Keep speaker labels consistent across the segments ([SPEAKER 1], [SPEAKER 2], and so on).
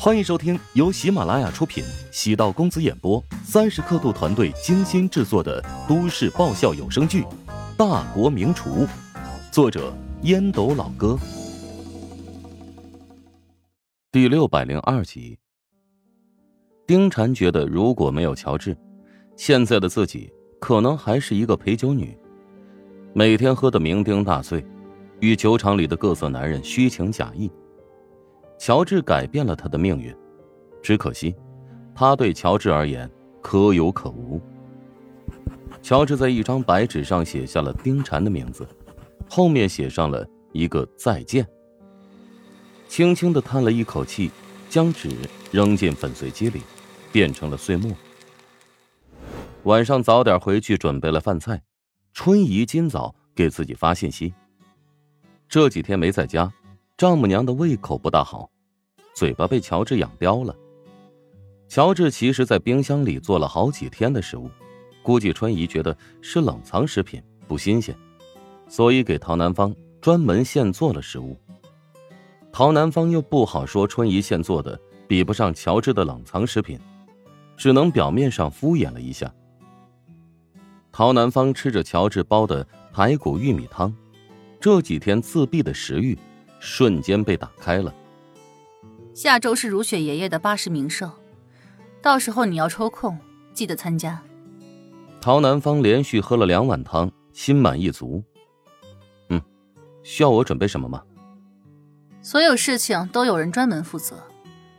[SPEAKER 1] 欢迎收听由喜马拉雅出品、喜道公子演播、三十刻度团队精心制作的都市爆笑有声剧《大国名厨》，作者烟斗老哥，第六百零二集。丁婵觉得，如果没有乔治，现在的自己可能还是一个陪酒女，每天喝得酩酊大醉，与酒场里的各色男人虚情假意。乔治改变了他的命运，只可惜，他对乔治而言可有可无。乔治在一张白纸上写下了丁婵的名字，后面写上了一个再见。轻轻的叹了一口气，将纸扔进粉碎机里，变成了碎末。晚上早点回去准备了饭菜，春姨今早给自己发信息，这几天没在家。丈母娘的胃口不大好，嘴巴被乔治养刁了。乔治其实在冰箱里做了好几天的食物，估计春姨觉得是冷藏食品不新鲜，所以给陶南方专门现做了食物。陶南方又不好说春姨现做的比不上乔治的冷藏食品，只能表面上敷衍了一下。陶南方吃着乔治煲的排骨玉米汤，这几天自闭的食欲。瞬间被打开了。
[SPEAKER 2] 下周是如雪爷爷的八十名寿，到时候你要抽空记得参加。
[SPEAKER 1] 陶南方连续喝了两碗汤，心满意足。嗯，需要我准备什么吗？
[SPEAKER 2] 所有事情都有人专门负责，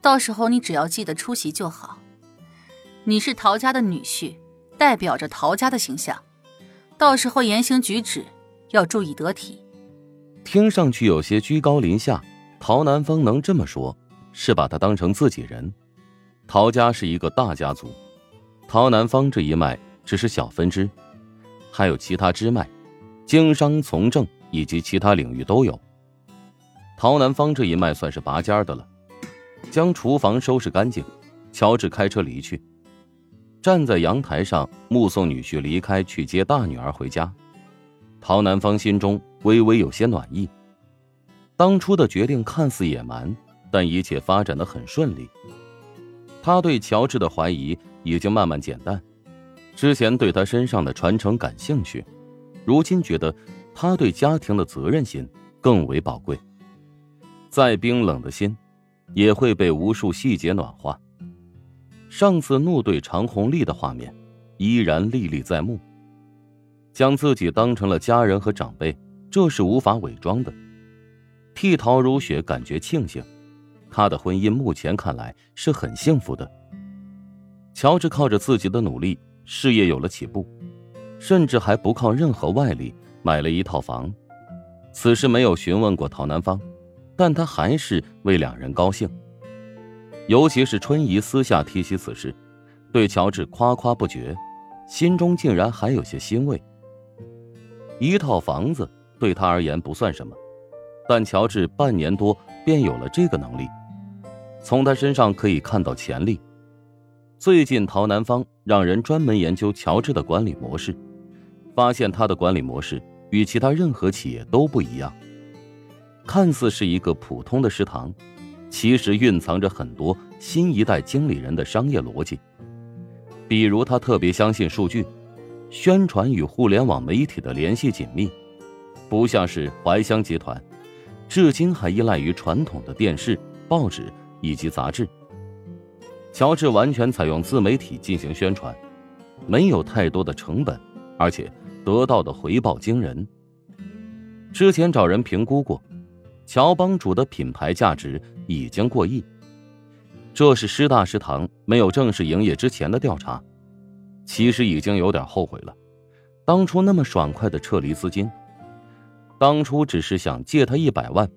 [SPEAKER 2] 到时候你只要记得出席就好。你是陶家的女婿，代表着陶家的形象，到时候言行举止要注意得体。
[SPEAKER 1] 听上去有些居高临下，陶南风能这么说，是把他当成自己人。陶家是一个大家族，陶南方这一脉只是小分支，还有其他支脉，经商从政以及其他领域都有。陶南方这一脉算是拔尖的了。将厨房收拾干净，乔治开车离去，站在阳台上目送女婿离开，去接大女儿回家。陶南方心中微微有些暖意，当初的决定看似野蛮，但一切发展的很顺利。他对乔治的怀疑已经慢慢减淡，之前对他身上的传承感兴趣，如今觉得他对家庭的责任心更为宝贵。再冰冷的心，也会被无数细节暖化。上次怒对常红丽的画面，依然历历在目。将自己当成了家人和长辈，这是无法伪装的。替陶如雪感觉庆幸，她的婚姻目前看来是很幸福的。乔治靠着自己的努力，事业有了起步，甚至还不靠任何外力买了一套房。此事没有询问过陶南方，但他还是为两人高兴。尤其是春姨私下提起此事，对乔治夸夸不绝，心中竟然还有些欣慰。一套房子对他而言不算什么，但乔治半年多便有了这个能力，从他身上可以看到潜力。最近陶南方让人专门研究乔治的管理模式，发现他的管理模式与其他任何企业都不一样。看似是一个普通的食堂，其实蕴藏着很多新一代经理人的商业逻辑，比如他特别相信数据。宣传与互联网媒体的联系紧密，不像是怀乡集团，至今还依赖于传统的电视、报纸以及杂志。乔治完全采用自媒体进行宣传，没有太多的成本，而且得到的回报惊人。之前找人评估过，乔帮主的品牌价值已经过亿。这是师大食堂没有正式营业之前的调查。其实已经有点后悔了，当初那么爽快的撤离资金，当初只是想借他一百万，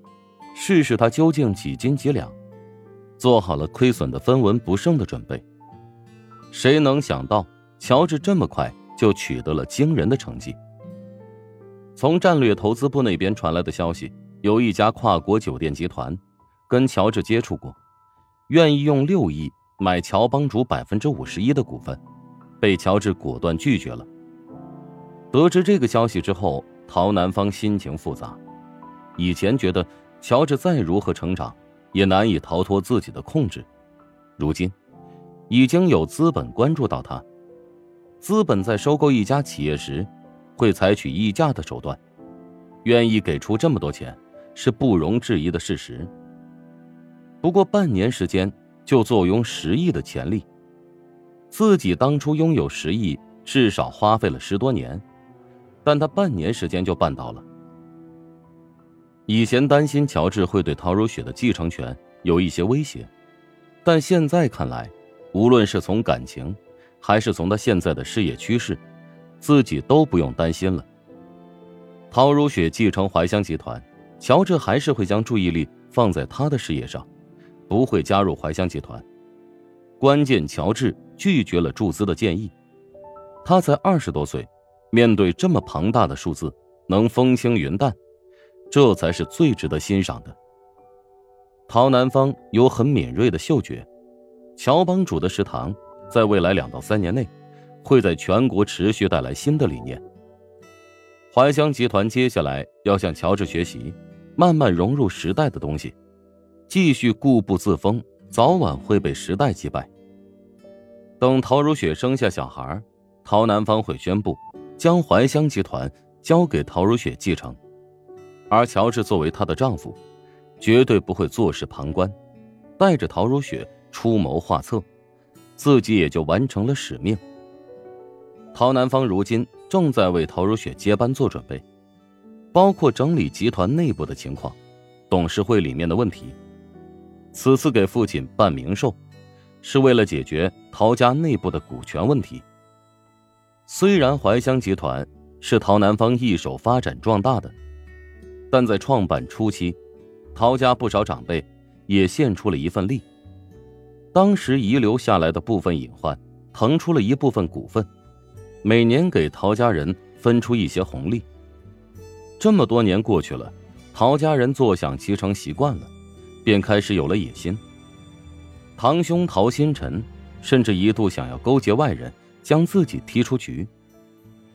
[SPEAKER 1] 试试他究竟几斤几两，做好了亏损的分文不剩的准备。谁能想到乔治这么快就取得了惊人的成绩？从战略投资部那边传来的消息，有一家跨国酒店集团跟乔治接触过，愿意用六亿买乔帮主百分之五十一的股份。被乔治果断拒绝了。得知这个消息之后，陶南方心情复杂。以前觉得乔治再如何成长，也难以逃脱自己的控制。如今，已经有资本关注到他。资本在收购一家企业时，会采取溢价的手段，愿意给出这么多钱，是不容置疑的事实。不过半年时间就坐拥十亿的潜力，自己当初拥有十亿，至少花费了十多年，但他半年时间就办到了。以前担心乔治会对陶如雪的继承权有一些威胁，但现在看来，无论是从感情，还是从他现在的事业趋势，自己都不用担心了。陶如雪继承怀香集团，乔治还是会将注意力放在他的事业上，不会加入怀香集团。关键，乔治拒绝了注资的建议。他才二十多岁，面对这么庞大的数字，能风轻云淡。这才是最值得欣赏的。陶南方有很敏锐的嗅觉，乔帮主的食堂在未来两到三年内会在全国持续带来新的理念。怀乡集团接下来要向乔治学习，慢慢融入时代的东西，继续固步自封，早晚会被时代击败。等陶如雪生下小孩，陶南方会宣布将怀香集团交给陶如雪继承。而乔治作为她的丈夫，绝对不会坐视旁观，带着陶如雪出谋划策，自己也就完成了使命。陶南方如今正在为陶如雪接班做准备，包括整理集团内部的情况，董事会里面的问题。此次给父亲办明寿，是为了解决陶家内部的股权问题。虽然怀乡集团是陶南方一手发展壮大的。但在创办初期，陶家不少长辈也献出了一份力。当时遗留下来的部分隐患，腾出了一部分股份，每年给陶家人分出一些红利。这么多年过去了，陶家人坐享其成习惯了，便开始有了野心。堂兄陶新辰甚至一度想要勾结外人，将自己踢出局。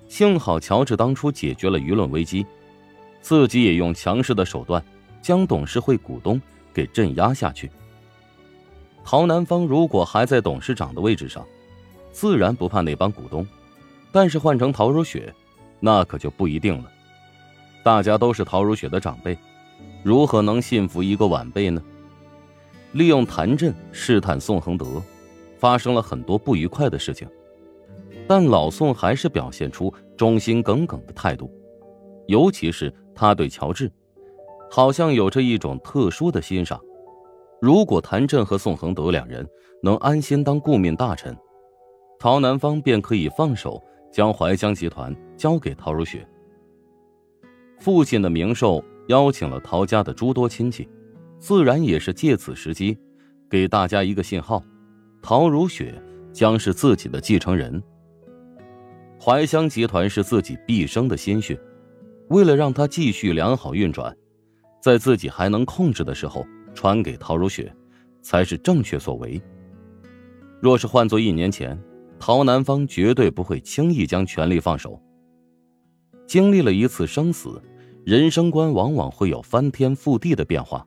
[SPEAKER 1] 幸好乔治当初解决了舆论危机。自己也用强势的手段，将董事会股东给镇压下去。陶南方如果还在董事长的位置上，自然不怕那帮股东；但是换成陶如雪，那可就不一定了。大家都是陶如雪的长辈，如何能信服一个晚辈呢？利用谭震试探宋恒德，发生了很多不愉快的事情，但老宋还是表现出忠心耿耿的态度，尤其是。他对乔治，好像有着一种特殊的欣赏。如果谭震和宋恒德两人能安心当顾命大臣，陶南方便可以放手将怀乡集团交给陶如雪。父亲的冥寿邀请了陶家的诸多亲戚，自然也是借此时机，给大家一个信号：陶如雪将是自己的继承人。怀香集团是自己毕生的心血。为了让他继续良好运转，在自己还能控制的时候传给陶如雪，才是正确所为。若是换做一年前，陶南方绝对不会轻易将权力放手。经历了一次生死，人生观往往会有翻天覆地的变化。